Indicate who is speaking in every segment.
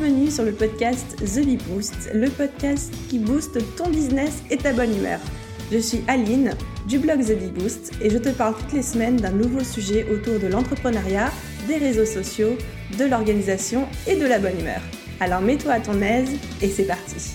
Speaker 1: Bienvenue sur le podcast The Bee Boost, le podcast qui booste ton business et ta bonne humeur. Je suis Aline du blog The Bee Boost et je te parle toutes les semaines d'un nouveau sujet autour de l'entrepreneuriat, des réseaux sociaux, de l'organisation et de la bonne humeur. Alors mets-toi à ton aise et c'est parti.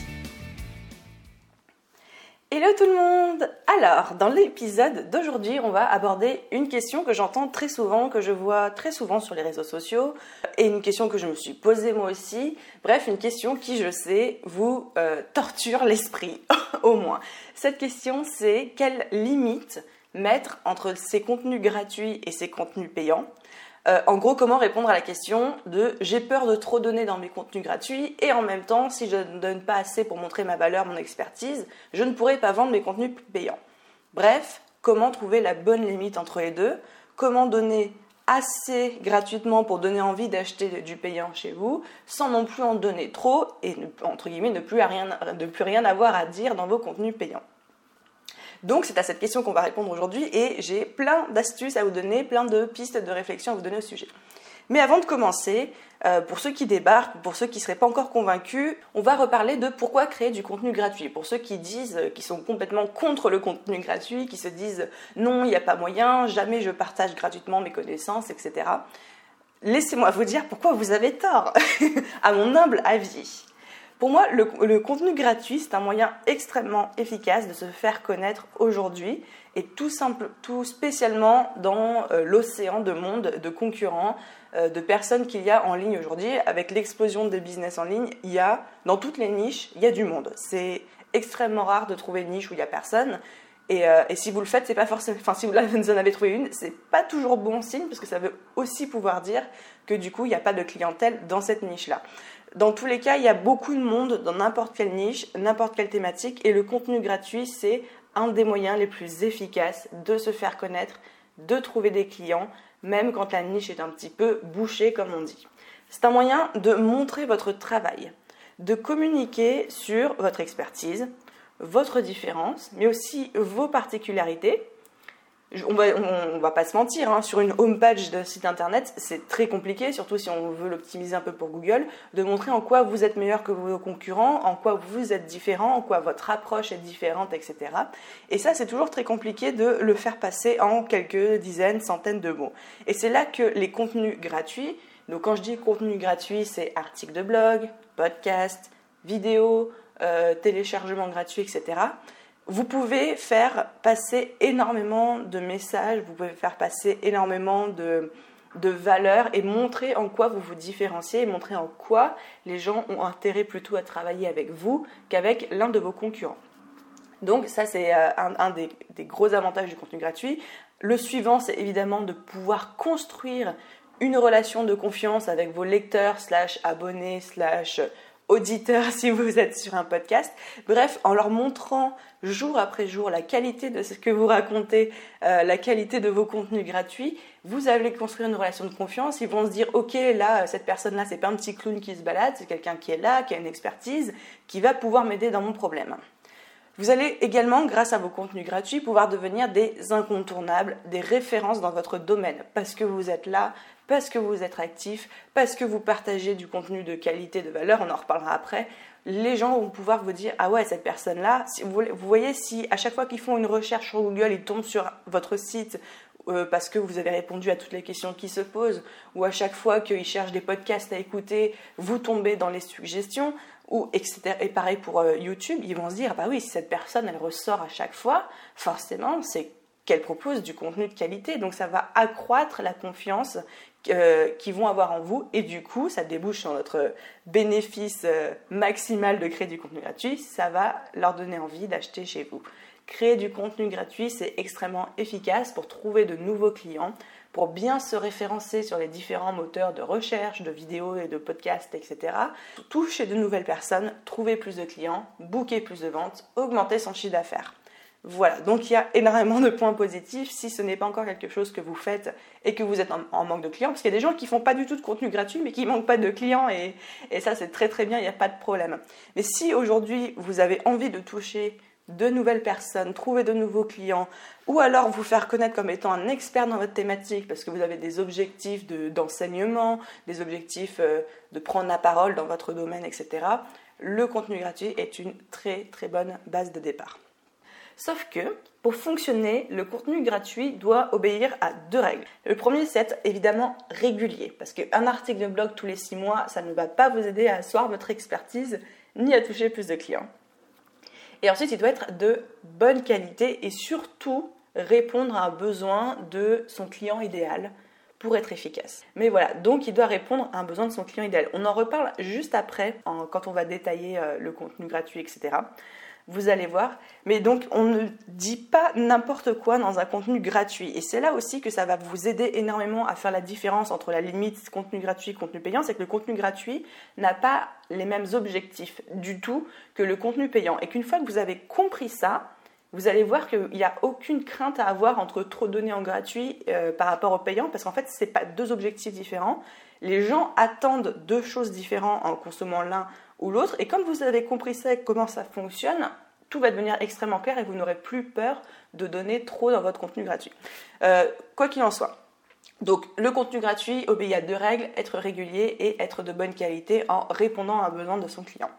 Speaker 1: Hello tout le monde Alors, dans l'épisode d'aujourd'hui, on va aborder une question que j'entends très souvent, que je vois très souvent sur les réseaux sociaux, et une question que je me suis posée moi aussi. Bref, une question qui, je sais, vous euh, torture l'esprit, au moins. Cette question, c'est quelle limite mettre entre ces contenus gratuits et ces contenus payants? Euh, en gros, comment répondre à la question de j'ai peur de trop donner dans mes contenus gratuits et en même temps, si je ne donne pas assez pour montrer ma valeur, mon expertise, je ne pourrai pas vendre mes contenus payants. Bref, comment trouver la bonne limite entre les deux? Comment donner assez gratuitement pour donner envie d'acheter du payant chez vous, sans non plus en donner trop et entre guillemets ne plus, rien, ne plus rien avoir à dire dans vos contenus payants? Donc c'est à cette question qu'on va répondre aujourd'hui et j'ai plein d'astuces à vous donner, plein de pistes de réflexion à vous donner au sujet. Mais avant de commencer, euh, pour ceux qui débarquent, pour ceux qui ne seraient pas encore convaincus, on va reparler de pourquoi créer du contenu gratuit. Pour ceux qui disent, euh, qui sont complètement contre le contenu gratuit, qui se disent non, il n'y a pas moyen, jamais je partage gratuitement mes connaissances, etc. Laissez-moi vous dire pourquoi vous avez tort, à mon humble avis. Pour moi, le, contenu gratuit, c'est un moyen extrêmement efficace de se faire connaître aujourd'hui et tout, spécialement dans euh, l'océan de monde de concurrents, euh, de personnes qu'il y a en ligne aujourd'hui. Avec l'explosion des business en ligne, il y a, dans toutes les niches, il y a du monde. C'est extrêmement rare de trouver une niche où il n'y a personne. Et, euh, et, si vous le faites, c'est pas forcément. Enfin, si vous en avez trouvé une, c'est pas toujours bon signe parce que ça veut aussi pouvoir dire que du coup, il n'y a pas de clientèle dans cette niche-là. Dans tous les cas, il y a beaucoup de monde dans n'importe quelle niche, n'importe quelle thématique, et le contenu gratuit, c'est un des moyens les plus efficaces de se faire connaître, de trouver des clients, même quand la niche est un petit peu bouchée, comme on dit. C'est un moyen de montrer votre travail, de communiquer sur votre expertise, votre différence, mais aussi vos particularités, on va, va pas se mentir, hein, sur une home page de site internet, c'est très compliqué, surtout si on veut l'optimiser un peu pour Google, de montrer en quoi vous êtes meilleur que vos concurrents, en quoi vous êtes différent, en quoi votre approche est différente, etc. Et ça, c'est toujours très compliqué de le faire passer en quelques dizaines, centaines de mots. Et c'est là que les contenus gratuits, donc quand je dis contenu gratuit, c'est articles de blog, podcast, vidéo, euh, téléchargement gratuit, etc vous pouvez faire passer énormément de messages, vous pouvez faire passer énormément de, valeurs et montrer en quoi vous vous différenciez et montrer en quoi les gens ont intérêt plutôt à travailler avec vous qu'avec l'un de vos concurrents. Donc ça c'est euh, un, des, des, gros avantages du contenu gratuit. Le suivant c'est évidemment de pouvoir construire une relation de confiance avec vos lecteurs slash abonnés slash auditeurs si vous êtes sur un podcast. Bref, en leur montrant jour après jour la qualité de ce que vous racontez, euh, la qualité de vos contenus gratuits, vous allez construire une relation de confiance. Ils vont se dire, ok, là, cette personne-là, c'est pas un petit clown qui se balade, c'est quelqu'un qui est là, qui a une expertise, qui va pouvoir m'aider dans mon problème. Vous allez également, grâce à vos contenus gratuits, pouvoir devenir des incontournables, des références dans votre domaine, parce que vous êtes là, parce que vous êtes actif, parce que vous partagez du contenu de qualité, de valeur, on en reparlera après. Les gens vont pouvoir vous dire ah ouais cette personne là, vous, voyez si à chaque fois qu'ils font une recherche sur Google, ils tombent sur votre site euh, parce que vous avez répondu à toutes les questions qui se posent, ou à chaque fois qu'ils cherchent des podcasts à écouter, vous tombez dans les suggestions, ou etc. Et pareil pour euh, YouTube, ils vont se dire, bah oui, si cette personne, elle ressort à chaque fois, forcément, c'est qu'elle propose du contenu de qualité. Donc ça va accroître la confiance euh, qu'ils vont avoir en vous et du coup ça débouche sur notre bénéfice euh, maximal de créer du contenu gratuit, ça va leur donner envie d'acheter chez vous. Créer du contenu gratuit, c'est extrêmement efficace pour trouver de nouveaux clients, pour bien se référencer sur les différents moteurs de recherche, de vidéos et de podcasts, etc. Toucher de nouvelles personnes, trouver plus de clients, booker plus de ventes, augmenter son chiffre d'affaires. Voilà, donc il y a énormément de points positifs si ce n'est pas encore quelque chose que vous faites et que vous êtes en, manque de clients, parce qu'il y a des gens qui font pas du tout de contenu gratuit mais qui manquent pas de clients et, et ça c'est très très bien, il n'y a pas de problème. Mais si aujourd'hui vous avez envie de toucher de nouvelles personnes, trouver de nouveaux clients, ou alors vous faire connaître comme étant un expert dans votre thématique parce que vous avez des objectifs d'enseignement, des objectifs euh, de prendre la parole dans votre domaine, etc., le contenu gratuit est une très très bonne base de départ. Sauf que pour fonctionner, le contenu gratuit doit obéir à deux règles. Le premier, c'est être évidemment régulier, parce qu'un article de blog tous les six mois, ça ne va pas vous aider à asseoir votre expertise ni à toucher plus de clients. Et ensuite, il doit être de bonne qualité et surtout répondre à un besoin de son client idéal pour être efficace. Mais voilà, donc il doit répondre à un besoin de son client idéal. On en reparle juste après, quand on va détailler euh, le contenu gratuit, etc. Vous allez voir. Mais donc, on ne dit pas n'importe quoi dans un contenu gratuit. Et c'est là aussi que ça va vous aider énormément à faire la différence entre la limite contenu gratuit contenu payant. C'est que le contenu gratuit n'a pas les mêmes objectifs du tout que le contenu payant. Et qu'une fois que vous avez compris ça, vous allez voir qu'il n'y a aucune crainte à avoir entre trop donner en gratuit euh, par rapport au payant, parce qu'en fait, ce n'est pas deux objectifs différents. Les gens attendent deux choses différentes en consommant l'un ou l'autre, et comme vous avez compris ça comment ça fonctionne, tout va devenir extrêmement clair et vous n'aurez plus peur de donner trop dans votre contenu gratuit. Euh, quoi qu'il en soit. Donc le contenu gratuit obéit à deux règles, être régulier et être de bonne qualité en répondant à un besoin de son client.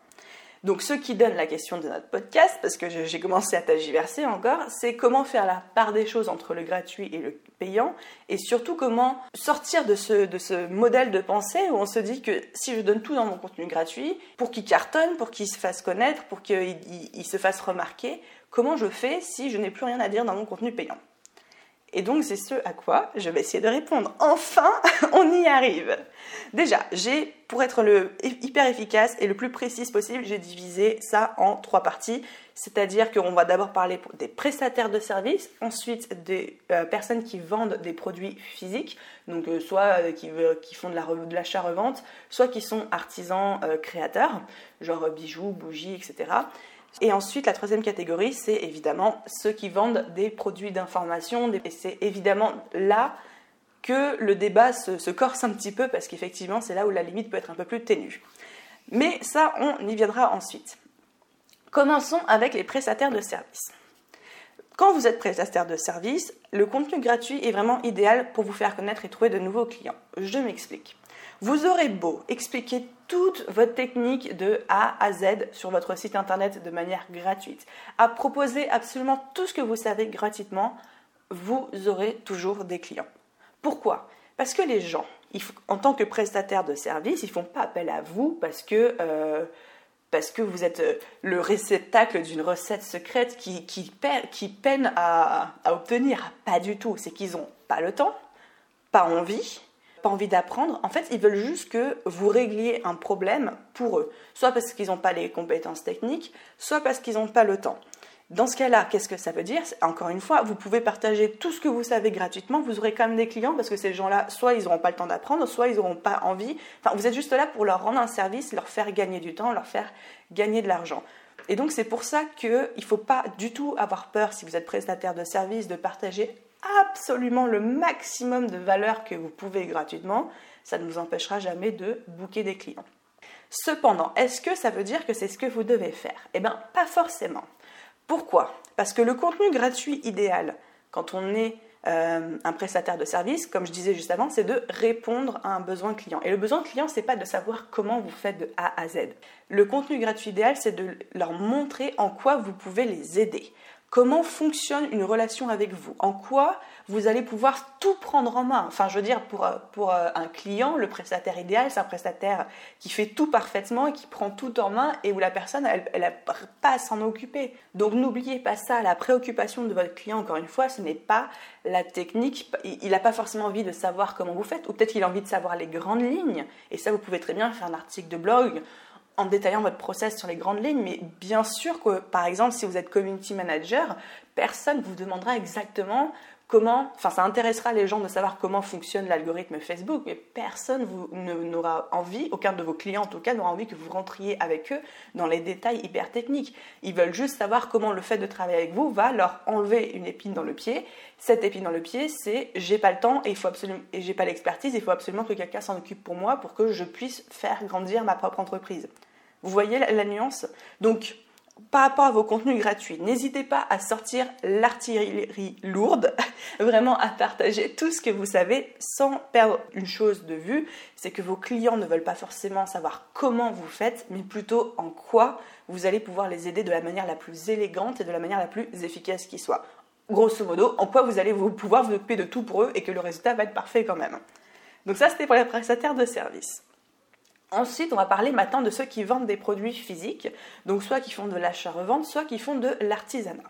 Speaker 1: Donc ce qui donne la question de notre podcast, parce que j'ai commencé à tagiverser encore, c'est comment faire la part des choses entre le gratuit et le payant, et surtout comment sortir de ce, modèle de pensée où on se dit que si je donne tout dans mon contenu gratuit, pour qu'il cartonne, pour qu'il se fasse connaître, pour qu'il se fasse remarquer, comment je fais si je n'ai plus rien à dire dans mon contenu payant? Et donc c'est ce à quoi je vais essayer de répondre. Enfin, on y arrive. Déjà, j'ai, pour être le hyper efficace et le plus précis possible, j'ai divisé ça en trois parties. C'est-à-dire qu'on va d'abord parler des prestataires de services, ensuite des euh, personnes qui vendent des produits physiques, donc euh, soit euh, qui, font de l'achat-revente, soit qui sont artisans créateurs, genre bijoux, bougies, etc. Et ensuite, la troisième catégorie, c'est évidemment ceux qui vendent des produits d'information. Et c'est évidemment là que le débat se, corse un petit peu, parce qu'effectivement, c'est là où la limite peut être un peu plus ténue. Mais ça, on y viendra ensuite. Commençons avec les prestataires de services. Quand vous êtes prestataire de service, le contenu gratuit est vraiment idéal pour vous faire connaître et trouver de nouveaux clients. Je m'explique. Vous aurez beau expliquer toute votre technique de A à Z sur votre site internet de manière gratuite, à proposer absolument tout ce que vous savez gratuitement, vous aurez toujours des clients. Pourquoi? Parce que les gens, en tant que prestataire de service, ils font pas appel à vous parce que, euh, parce que vous êtes euh, le réceptacle d'une recette secrète qui, qui, peine à, à obtenir. Pas du tout. C'est qu'ils n'ont pas le temps, pas envie, envie d'apprendre, en fait, ils veulent juste que vous régliez un problème pour eux. Soit parce qu'ils n'ont pas les compétences techniques, soit parce qu'ils n'ont pas le temps. Dans ce cas-là, qu'est-ce que ça veut dire? Encore une fois, vous pouvez partager tout ce que vous savez gratuitement, vous aurez quand même des clients parce que ces gens-là, soit ils n'auront pas le temps d'apprendre, soit ils n'auront pas envie. Enfin, vous êtes juste là pour leur rendre un service, leur faire gagner du temps, leur faire gagner de l'argent. Et donc c'est pour ça qu'il ne faut pas du tout avoir peur, si vous êtes prestataire de service, de partager absolument le maximum de valeur que vous pouvez gratuitement, ça ne vous empêchera jamais de booker des clients. Cependant, est-ce que ça veut dire que c'est ce que vous devez faire? Eh bien, pas forcément. Pourquoi? Parce que le contenu gratuit idéal, quand on est euh, un prestataire de service, comme je disais juste avant, c'est de répondre à un besoin client. Et le besoin client, c'est pas de savoir comment vous faites de A à Z. Le contenu gratuit idéal, c'est de leur montrer en quoi vous pouvez les aider comment fonctionne une relation avec vous, en quoi vous allez pouvoir tout prendre en main? Enfin, je veux dire, pour, euh, euh, un client, le prestataire idéal, c'est un prestataire qui fait tout parfaitement et qui prend tout en main et où la personne, elle n'a pas à s'en occuper. Donc n'oubliez pas ça, la préoccupation de votre client, encore une fois, ce n'est pas la technique. Il n'a pas forcément envie de savoir comment vous faites, ou peut-être qu'il a envie de savoir les grandes lignes. Et ça, vous pouvez très bien faire un article de blog en détaillant votre process sur les grandes lignes, mais bien sûr que, par exemple, si vous êtes community manager, personne vous demandera exactement comment, enfin ça intéressera les gens de savoir comment fonctionne l'algorithme Facebook, mais personne n'aura envie, aucun de vos clients en tout cas n'aura envie que vous rentriez avec eux dans les détails hyper techniques. Ils veulent juste savoir comment le fait de travailler avec vous va leur enlever une épine dans le pied. Cette épine dans le pied, c'est j'ai pas le temps et il faut absolument et j'ai pas l'expertise, il faut absolument que quelqu'un s'en occupe pour moi pour que je puisse faire grandir ma propre entreprise. Vous voyez la, nuance Donc par rapport à vos contenus gratuits, n'hésitez pas à sortir l'artillerie lourde, vraiment à partager tout ce que vous savez sans perdre une chose de vue, c'est que vos clients ne veulent pas forcément savoir comment vous faites, mais plutôt en quoi vous allez pouvoir les aider de la manière la plus élégante et de la manière la plus efficace qui soit. Grosso modo, en quoi vous allez vous pouvoir vous occuper de tout pour eux et que le résultat va être parfait quand même. Donc ça, c'était pour les prestataires de services. Ensuite, on va parler maintenant de ceux qui vendent des produits physiques, donc soit qui font de l'achat-revente, soit qui font de l'artisanat.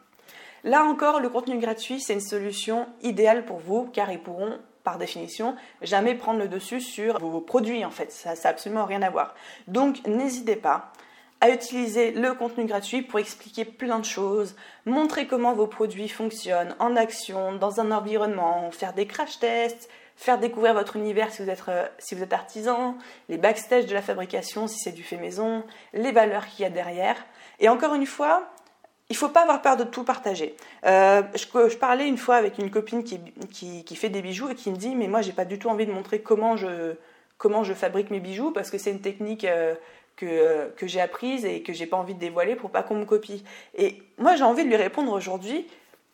Speaker 1: Là encore, le contenu gratuit, c'est une solution idéale pour vous, car ils pourront, par définition, jamais prendre le dessus sur vos produits, en fait. Ça n'a absolument rien à voir. Donc, n'hésitez pas à utiliser le contenu gratuit pour expliquer plein de choses, montrer comment vos produits fonctionnent en action, dans un environnement, faire des crash tests, faire découvrir votre univers si vous êtes, euh, si vous êtes artisan, les backstage de la fabrication si c'est du fait maison, les valeurs qu'il y a derrière. Et encore une fois, il ne faut pas avoir peur de tout partager. Euh, je, parlais une fois avec une copine qui, qui, qui, fait des bijoux et qui me dit mais moi j'ai pas du tout envie de montrer comment je, comment je fabrique mes bijoux parce que c'est une technique euh, que, que j'ai apprise et que j'ai pas envie de dévoiler pour pas qu'on me copie. Et moi j'ai envie de lui répondre aujourd'hui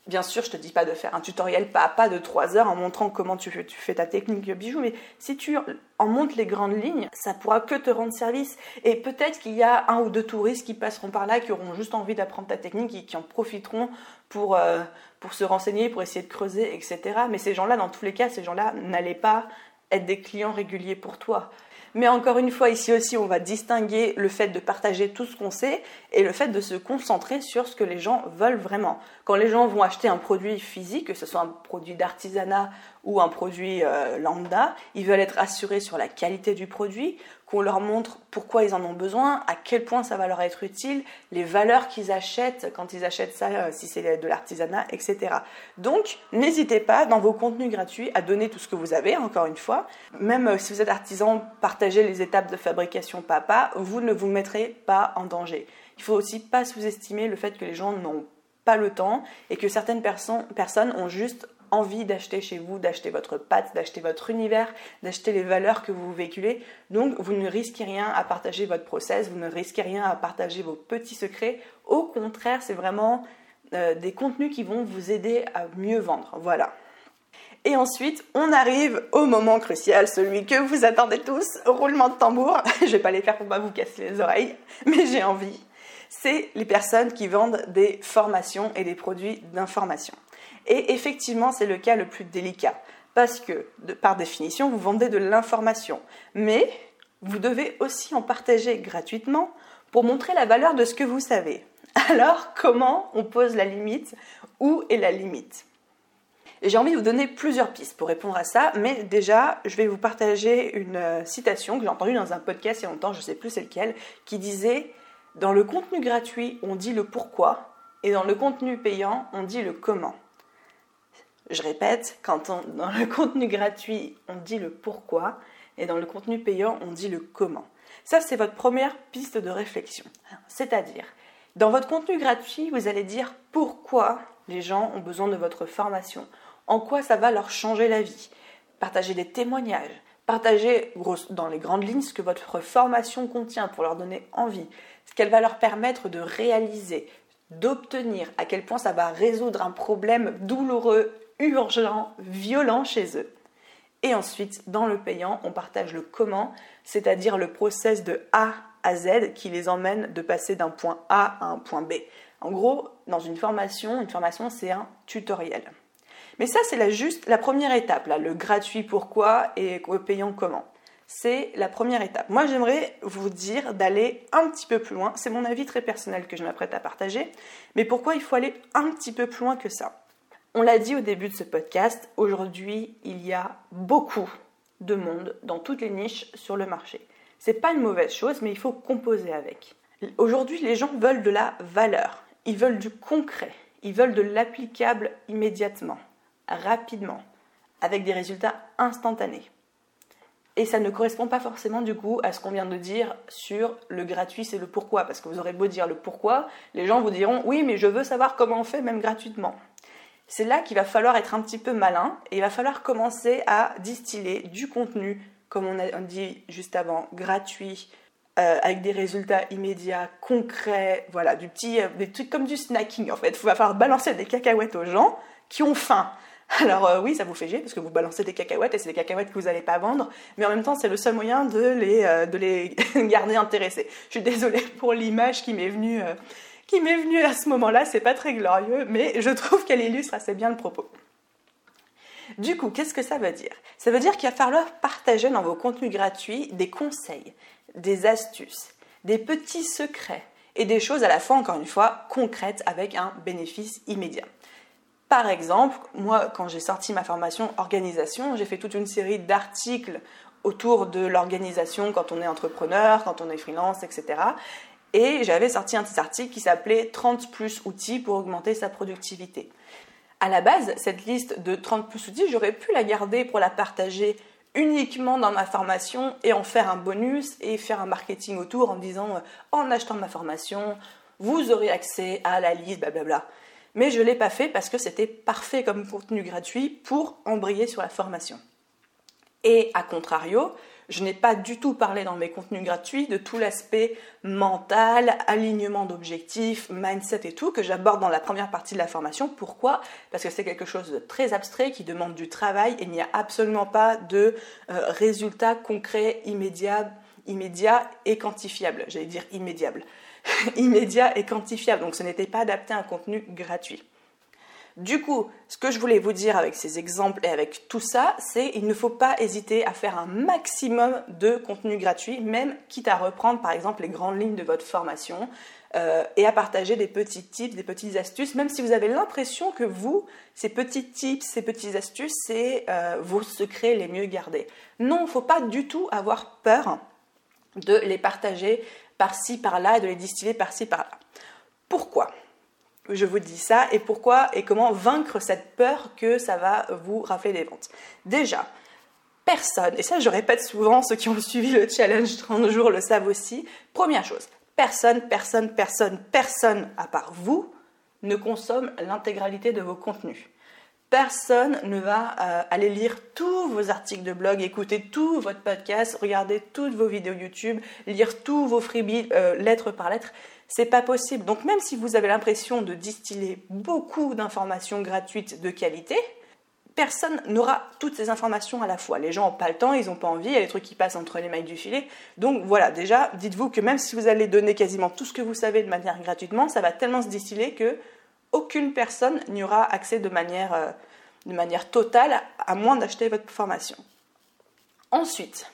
Speaker 1: Bien sûr, je te dis pas de faire un tutoriel pas à pas de 3 heures en montrant comment tu fais, ta technique de bijou, mais si tu en montes les grandes lignes, ça pourra que te rendre service. Et peut-être qu'il y a un ou deux touristes qui passeront par là, qui auront juste envie d'apprendre ta technique et qui en profiteront pour, euh, pour se renseigner, pour essayer de creuser, etc. Mais ces gens-là, dans tous les cas, ces gens-là n'allaient pas être des clients réguliers pour toi. Mais encore une fois, ici aussi, on va distinguer le fait de partager tout ce qu'on sait et le fait de se concentrer sur ce que les gens veulent vraiment. Quand les gens vont acheter un produit physique, que ce soit un produit d'artisanat ou un produit euh, lambda, ils veulent être assurés sur la qualité du produit, qu'on leur montre pourquoi ils en ont besoin, à quel point ça va leur être utile, les valeurs qu'ils achètent quand ils achètent ça, euh, si c'est de l'artisanat, etc. Donc, n'hésitez pas dans vos contenus gratuits à donner tout ce que vous avez, encore une fois. Même euh, si vous êtes artisan, partagez les étapes de fabrication papa, vous ne vous mettrez pas en danger. Il faut aussi pas sous-estimer le fait que les gens n'ont pas le temps et que certaines personnes ont juste envie d'acheter chez vous, d'acheter votre pâte, d'acheter votre univers, d'acheter les valeurs que vous véhiculez. Donc vous ne risquez rien à partager votre process, vous ne risquez rien à partager vos petits secrets. Au contraire, c'est vraiment euh, des contenus qui vont vous aider à mieux vendre. Voilà. Et ensuite, on arrive au moment crucial, celui que vous attendez tous, roulement de tambour. Je vais pas les faire pour pas vous casser les oreilles, mais j'ai envie. C'est les personnes qui vendent des formations et des produits d'information. Et effectivement, c'est le cas le plus délicat, parce que, par définition, vous vendez de l'information. Mais vous devez aussi en partager gratuitement pour montrer la valeur de ce que vous savez. Alors, comment on pose la limite? Où est la limite? J'ai envie de vous donner plusieurs pistes pour répondre à ça, mais déjà, je vais vous partager une euh, citation que j'ai entendue dans un podcast il y a longtemps, je ne sais plus c'est lequel, qui disait Dans le contenu gratuit, on dit le pourquoi, et dans le contenu payant, on dit le comment. Je répète, quand dans le contenu gratuit, on dit le pourquoi et dans le contenu payant, on dit le comment. Ça, c'est votre première piste de réflexion. C'est-à-dire, dans votre contenu gratuit, vous allez dire pourquoi les gens ont besoin de votre formation, en quoi ça va leur changer la vie. Partagez des témoignages, partagez dans les grandes lignes ce que votre formation contient pour leur donner envie, ce qu'elle va leur permettre de réaliser, d'obtenir, à quel point ça va résoudre un problème douloureux urgent, violent chez eux. Et ensuite, dans le payant, on partage le comment, c'est-à-dire le process de A à Z qui les emmène de passer d'un point A à un point B. En gros, dans une formation, une formation, c'est un tutoriel. Mais ça, c'est la, juste la première étape, le gratuit pourquoi et le payant comment. C'est la première étape. Moi, j'aimerais vous dire d'aller un petit peu plus loin. C'est mon avis très personnel que je m'apprête à partager. Mais pourquoi il faut aller un petit peu plus loin que ça? On l'a dit au début de ce podcast, aujourd'hui, il y a beaucoup de monde dans toutes les niches sur le marché. C'est pas une mauvaise chose, mais il faut composer avec. Aujourd'hui, les gens veulent de la valeur, ils veulent du concret, ils veulent de l'applicable immédiatement, rapidement, avec des résultats instantanés. Et ça ne correspond pas forcément du coup à ce qu'on vient de dire sur le gratuit, c'est le pourquoi. Parce que vous aurez beau dire le pourquoi, les gens vous diront oui, mais je veux savoir comment on fait même gratuitement c'est là qu'il va falloir être un petit peu malin et il va falloir commencer à distiller du contenu, comme on a dit juste avant, gratuit, euh, avec des résultats immédiats, concrets, voilà, du petit, euh, des trucs comme du snacking en fait. Il va falloir balancer des cacahuètes aux gens qui ont faim. Alors euh, oui, ça vous fait chier parce que vous balancez des cacahuètes et c'est des cacahuètes que vous n'allez pas vendre, mais en même temps c'est le seul moyen de les, de les garder intéressés. Je suis désolée pour l'image qui m'est venue, qui m'est venue à ce moment-là, c'est pas très glorieux, mais je trouve qu'elle illustre assez bien le propos. Du coup, qu'est-ce que ça veut dire? Ça veut dire qu'il va falloir partager dans vos contenus gratuits des conseils, des astuces, des petits secrets et des choses à la fois, encore une fois, concrètes avec un bénéfice immédiat. Par exemple, moi, quand j'ai sorti ma formation organisation, j'ai fait toute une série d'articles autour de l'organisation quand on est entrepreneur, quand on est freelance, etc. Et j'avais sorti un petit article qui s'appelait 30 plus outils pour augmenter sa productivité. À la base, cette liste de 30 plus outils, j'aurais pu la garder pour la partager uniquement dans ma formation et en faire un bonus et faire un marketing autour en disant euh, en achetant ma formation, vous aurez accès à la liste, blablabla. Mais je ne l'ai pas fait parce que c'était parfait comme contenu gratuit pour embrayer sur la formation. Et à contrario, je n'ai pas du tout parlé dans mes contenus gratuits de tout l'aspect mental, alignement d'objectifs, mindset et tout que j'aborde dans la première partie de la formation. Pourquoi? Parce que c'est quelque chose de très abstrait qui demande du travail et il n'y a absolument pas de euh, résultats concrets, immédiats, immédiats et quantifiables. J'allais dire immédiables. immédiats et quantifiables. Donc ce n'était pas adapté à un contenu gratuit. Du coup, ce que je voulais vous dire avec ces exemples et avec tout ça, c'est qu'il ne faut pas hésiter à faire un maximum de contenu gratuit, même quitte à reprendre par exemple les grandes lignes de votre formation euh, et à partager des petits tips, des petites astuces, même si vous avez l'impression que vous, ces petits tips, ces petites astuces, c'est euh, vos secrets les mieux gardés. Non, il ne faut pas du tout avoir peur de les partager par-ci, par-là et de les distiller par-ci, par-là. Pourquoi? Je vous dis ça et pourquoi et comment vaincre cette peur que ça va vous rafler des ventes. Déjà, personne, et ça je répète souvent, ceux qui ont suivi le challenge 30 jours le savent aussi, première chose, personne, personne, personne, personne à part vous ne consomme l'intégralité de vos contenus. Personne ne va euh, aller lire tous vos articles de blog, écouter tout votre podcast, regarder toutes vos vidéos YouTube, lire tous vos freebies euh, lettre par lettre. C'est pas possible. Donc même si vous avez l'impression de distiller beaucoup d'informations gratuites de qualité, personne n'aura toutes ces informations à la fois. Les gens n'ont pas le temps, ils n'ont pas envie, il y a des trucs qui passent entre les mailles du filet. Donc voilà, déjà, dites-vous que même si vous allez donner quasiment tout ce que vous savez de manière gratuitement, ça va tellement se distiller que aucune personne n'y aura accès de manière, euh, de manière totale, à moins d'acheter votre formation. Ensuite,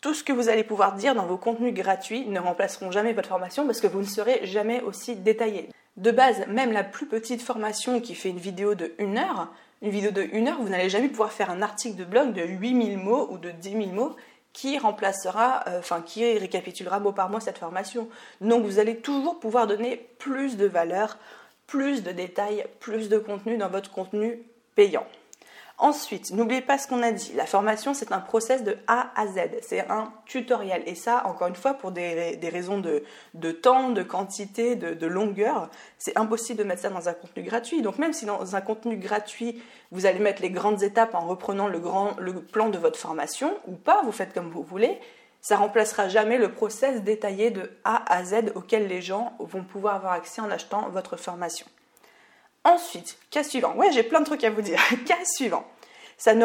Speaker 1: tout ce que vous allez pouvoir dire dans vos contenus gratuits ne remplaceront jamais votre formation parce que vous ne serez jamais aussi détaillé. De base, même la plus petite formation qui fait une vidéo de 1 heure, une vidéo de 1 heure, vous n'allez jamais pouvoir faire un article de blog de 8000 mots ou de 10 000 mots qui remplacera, euh, enfin qui récapitulera mot par mot cette formation. Donc vous allez toujours pouvoir donner plus de valeur, plus de détails, plus de contenu dans votre contenu payant. Ensuite, n'oubliez pas ce qu'on a dit. La formation, c'est un process de A à Z. C'est un tutoriel. Et ça, encore une fois, pour des, raisons de, temps, de quantité, de, longueur, c'est impossible de mettre ça dans un contenu gratuit. Donc même si dans un contenu gratuit, vous allez mettre les grandes étapes en reprenant le, plan de votre formation, ou pas, vous faites comme vous voulez, ça remplacera jamais le process détaillé de A à Z auquel les gens vont pouvoir avoir accès en achetant votre formation. Ensuite, cas suivant. Ouais, j'ai plein de trucs à vous dire. cas suivant.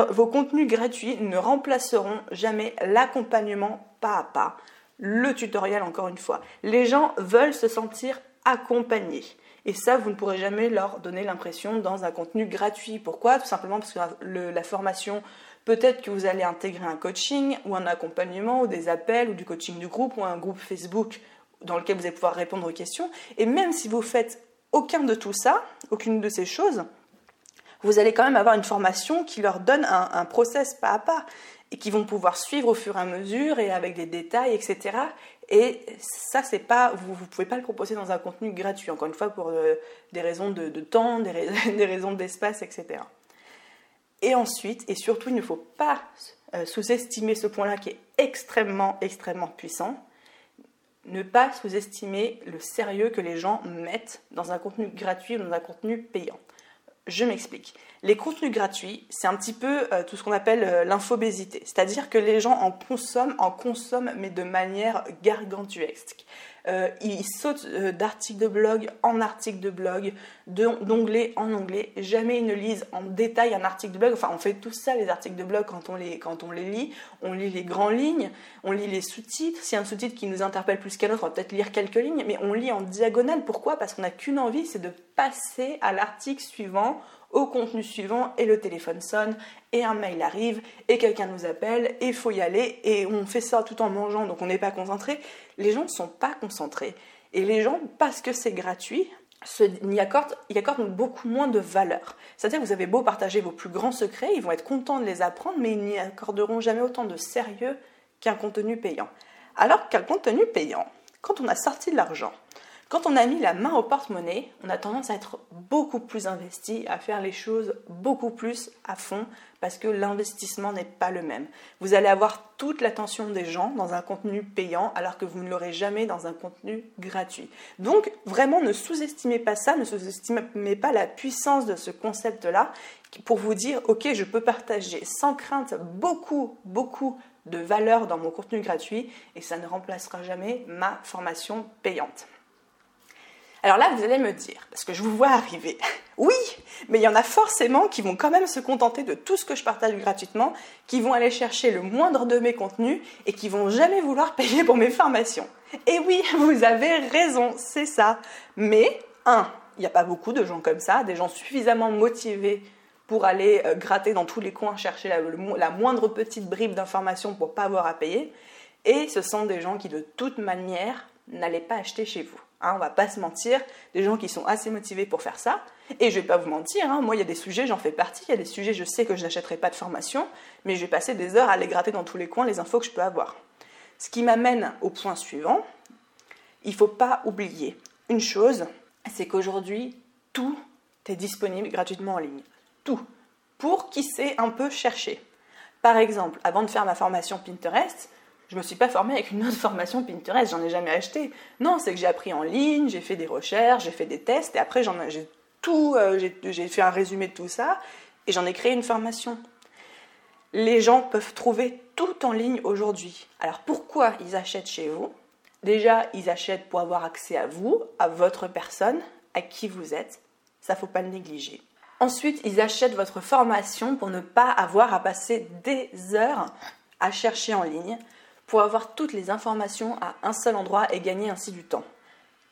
Speaker 1: vos contenus gratuits ne remplaceront jamais l'accompagnement pas à pas, le tutoriel encore une fois. Les gens veulent se sentir accompagnés. Et ça, vous ne pourrez jamais leur donner l'impression dans un contenu gratuit. Pourquoi? Tout simplement parce que la formation, peut-être que vous allez intégrer un coaching ou un accompagnement ou des appels ou du coaching du groupe ou un groupe Facebook dans lequel vous allez pouvoir répondre aux questions. Et même si vous faites aucun de tout ça, aucune de ces choses, vous allez quand même avoir une formation qui leur donne un, process pas à pas et qui vont pouvoir suivre au fur et à mesure et avec des détails, etc. Et ça, c'est pas, vous ne pouvez pas le proposer dans un contenu gratuit, encore une fois, pour euh, des raisons de, temps, des, raisons d'espace, etc. Et ensuite, et surtout, il ne faut pas euh, sous-estimer ce point-là qui est extrêmement, extrêmement puissant, ne pas sous-estimer le sérieux que les gens mettent dans un contenu gratuit ou dans un contenu payant. Je m'explique. Les contenus gratuits, c'est un petit peu euh, tout ce qu'on appelle euh, l'infobésité. C'est-à-dire que les gens en consomment, en consomment, mais de manière gargantuesque. Euh, ils sautent d'articles de blog en articles de blog, d'onglet en onglet. Jamais ils ne lisent en détail un article de blog. Enfin, on fait tout ça, les articles de blog, quand on les, quand on les lit. On lit les grandes lignes, on lit les sous-titres. S'il y a un sous-titre qui nous interpelle plus qu'un autre, on va peut-être lire quelques lignes, mais on lit en diagonale. Pourquoi? Parce qu'on n'a qu'une envie, c'est de passer à l'article suivant au contenu suivant et le téléphone sonne et un mail arrive et quelqu'un nous appelle et faut y aller et on fait ça tout en mangeant donc on n'est pas concentré. Les gens ne sont pas concentrés et les gens, parce que c'est gratuit, y accordent, y accordent beaucoup moins de valeur. C'est-à-dire que vous avez beau partager vos plus grands secrets, ils vont être contents de les apprendre, mais ils n'y accorderont jamais autant de sérieux qu'un contenu payant. Alors qu'un contenu payant, quand on a sorti de l'argent, quand on a mis la main au porte-monnaie, on a tendance à être beaucoup plus investi, à faire les choses beaucoup plus à fond, parce que l'investissement n'est pas le même. Vous allez avoir toute l'attention des gens dans un contenu payant, alors que vous ne l'aurez jamais dans un contenu gratuit. Donc, vraiment, ne sous-estimez pas ça, ne sous-estimez pas la puissance de ce concept-là, pour vous dire, ok, je peux partager sans crainte beaucoup, beaucoup de valeur dans mon contenu gratuit, et ça ne remplacera jamais ma formation payante. Alors là, vous allez me dire, parce que je vous vois arriver, oui, mais il y en a forcément qui vont quand même se contenter de tout ce que je partage gratuitement, qui vont aller chercher le moindre de mes contenus et qui vont jamais vouloir payer pour mes formations. Et oui, vous avez raison, c'est ça. Mais, un, il n'y a pas beaucoup de gens comme ça, des gens suffisamment motivés pour aller euh, gratter dans tous les coins, chercher la, moindre petite bribe d'information pour pas avoir à payer. Et ce sont des gens qui, de toute manière, n'allaient pas acheter chez vous. Hein, on va pas se mentir, des gens qui sont assez motivés pour faire ça. Et je vais pas vous mentir, hein, moi il y a des sujets, j'en fais partie, il y a des sujets, je sais que je n'achèterai pas de formation, mais je vais passer des heures à aller gratter dans tous les coins les infos que je peux avoir. Ce qui m'amène au point suivant, il faut pas oublier une chose, c'est qu'aujourd'hui, tout est disponible gratuitement en ligne. Tout. Pour qui sait un peu chercher. Par exemple, avant de faire ma formation Pinterest, je me suis pas formée avec une autre formation Pinterest, j'en ai jamais acheté. Non, c'est que j'ai appris en ligne, j'ai fait des recherches, j'ai fait des tests, et après j'ai tout, euh, j'ai fait un résumé de tout ça, et j'en ai créé une formation. Les gens peuvent trouver tout en ligne aujourd'hui. Alors pourquoi ils achètent chez vous? Déjà, ils achètent pour avoir accès à vous, à votre personne, à qui vous êtes. Ça faut pas le négliger. Ensuite, ils achètent votre formation pour ne pas avoir à passer des heures à chercher en ligne, pour avoir toutes les informations à un seul endroit et gagner ainsi du temps.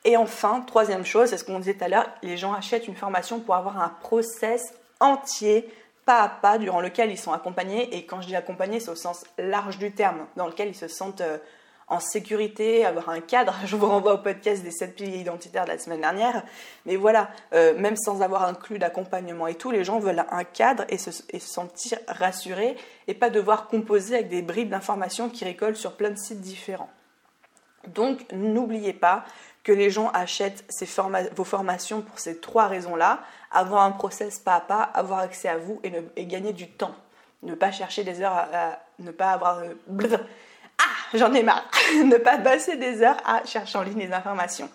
Speaker 1: Et enfin, troisième chose, c'est ce qu'on disait tout à l'heure, les gens achètent une formation pour avoir un process entier, pas à pas, durant lequel ils sont accompagnés. Et quand je dis accompagnés, c'est au sens large du terme, dans lequel ils se sentent euh, en sécurité, avoir un cadre. Je vous renvoie au podcast des 7 piliers identitaires de la semaine dernière. Mais voilà, euh, même sans avoir inclus d'accompagnement et tout, les gens veulent un cadre et se, sentir rassurés et pas devoir composer avec des bribes d'informations qui récoltent sur plein de sites différents. Donc n'oubliez pas que les gens achètent vos formations pour ces trois raisons-là, avoir un process pas à pas, avoir accès à vous et, gagner du temps. Ne pas chercher des heures à, ne pas avoir... Euh, j'en ai marre, ne pas passer des heures à chercher en ligne les informations.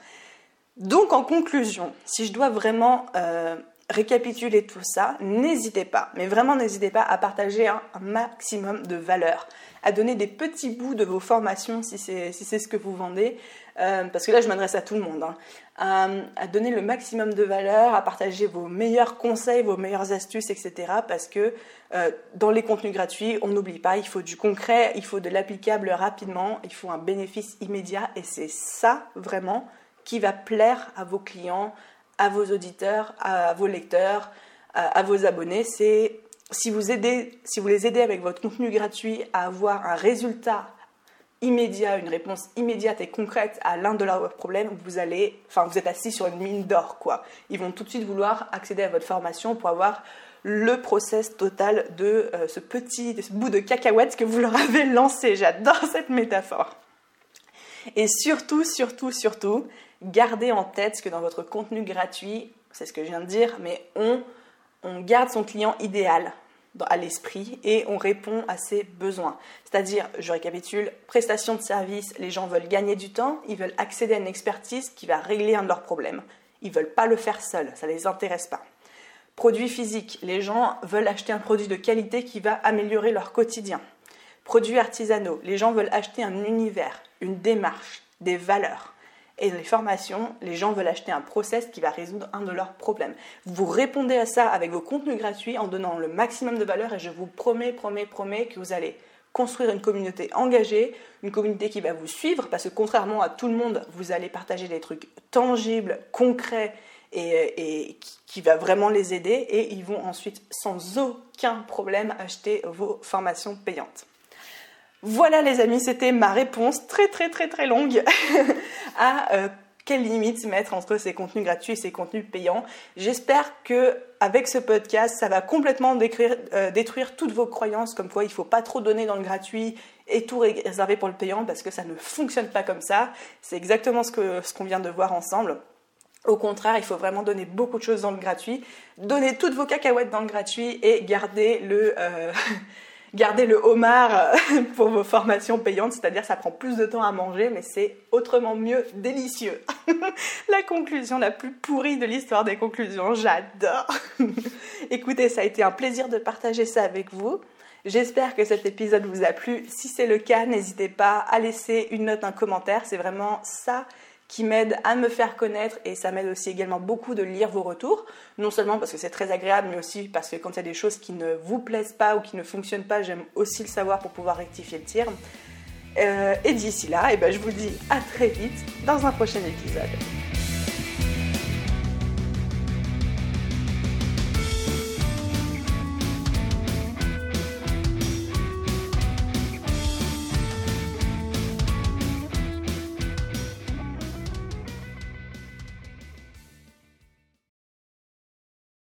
Speaker 1: Donc en conclusion, si je dois vraiment euh, récapituler tout ça, n'hésitez pas, mais vraiment n'hésitez pas à partager un, maximum de valeur, à donner des petits bouts de vos formations si c'est ce que vous vendez, euh, parce que là je m'adresse à tout le monde, hein. À, donner le maximum de valeur, à partager vos meilleurs conseils, vos meilleures astuces, etc. Parce que euh, dans les contenus gratuits, on n'oublie pas, il faut du concret, il faut de l'applicable rapidement, il faut un bénéfice immédiat, et c'est ça vraiment qui va plaire à vos clients, à vos auditeurs, à vos lecteurs, à, vos abonnés. C'est si vous, si vous les aidez avec votre contenu gratuit à avoir un résultat immédiat, une réponse immédiate et concrète à l'un de leurs problèmes, vous allez, vous êtes assis sur une mine d'or, quoi. Ils vont tout de suite vouloir accéder à votre formation pour avoir le process total de euh, ce petit bout de cacahuète que vous leur avez lancé. J'adore cette métaphore. Et surtout, surtout, surtout, gardez en tête que dans votre contenu gratuit, c'est ce que je viens de dire, mais on garde son client idéal à l'esprit et on répond à ses besoins. C'est-à-dire, je récapitule, prestation de service, les gens veulent gagner du temps, ils veulent accéder à une expertise qui va régler un de leurs problèmes. Ils ne veulent pas le faire seuls, ça ne les intéresse pas. Produits physiques, les gens veulent acheter un produit de qualité qui va améliorer leur quotidien. Produits artisanaux, les gens veulent acheter un univers, une démarche, des valeurs. Et les formations, les gens veulent acheter un process qui va résoudre un de leurs problèmes. Vous répondez à ça avec vos contenus gratuits en donnant le maximum de valeur et je vous promets, promets, promets que vous allez construire une communauté engagée, une communauté qui va vous suivre parce que contrairement à tout le monde, vous allez partager des trucs tangibles, concrets et, qui, qui va vraiment les aider et ils vont ensuite sans aucun problème acheter vos formations payantes. Voilà les amis, c'était ma réponse très très très très longue à euh, quelles limites mettre entre ces contenus gratuits et ces contenus payants. J'espère que avec ce podcast, ça va complètement euh, détruire, toutes vos croyances comme quoi il ne faut pas trop donner dans le gratuit et tout réserver pour le payant parce que ça ne fonctionne pas comme ça. C'est exactement ce qu'on ce qu'on vient de voir ensemble. Au contraire, il faut vraiment donner beaucoup de choses dans le gratuit, donner toutes vos cacahuètes dans le gratuit et garder le, euh, Gardez le homard euh, pour vos formations payantes, c'est-à-dire ça prend plus de temps à manger, mais c'est autrement mieux délicieux. la conclusion la plus pourrie de l'histoire des conclusions, j'adore. Écoutez, ça a été un plaisir de partager ça avec vous. J'espère que cet épisode vous a plu. Si c'est le cas, n'hésitez pas à laisser une note, un commentaire. C'est vraiment ça qui m'aide à me faire connaître et ça m'aide aussi également beaucoup de lire vos retours, non seulement parce que c'est très agréable, mais aussi parce que quand il y a des choses qui ne vous plaisent pas ou qui ne fonctionnent pas, j'aime aussi le savoir pour pouvoir rectifier le tir. Euh, et d'ici là, eh ben, je vous dis à très vite dans un prochain épisode.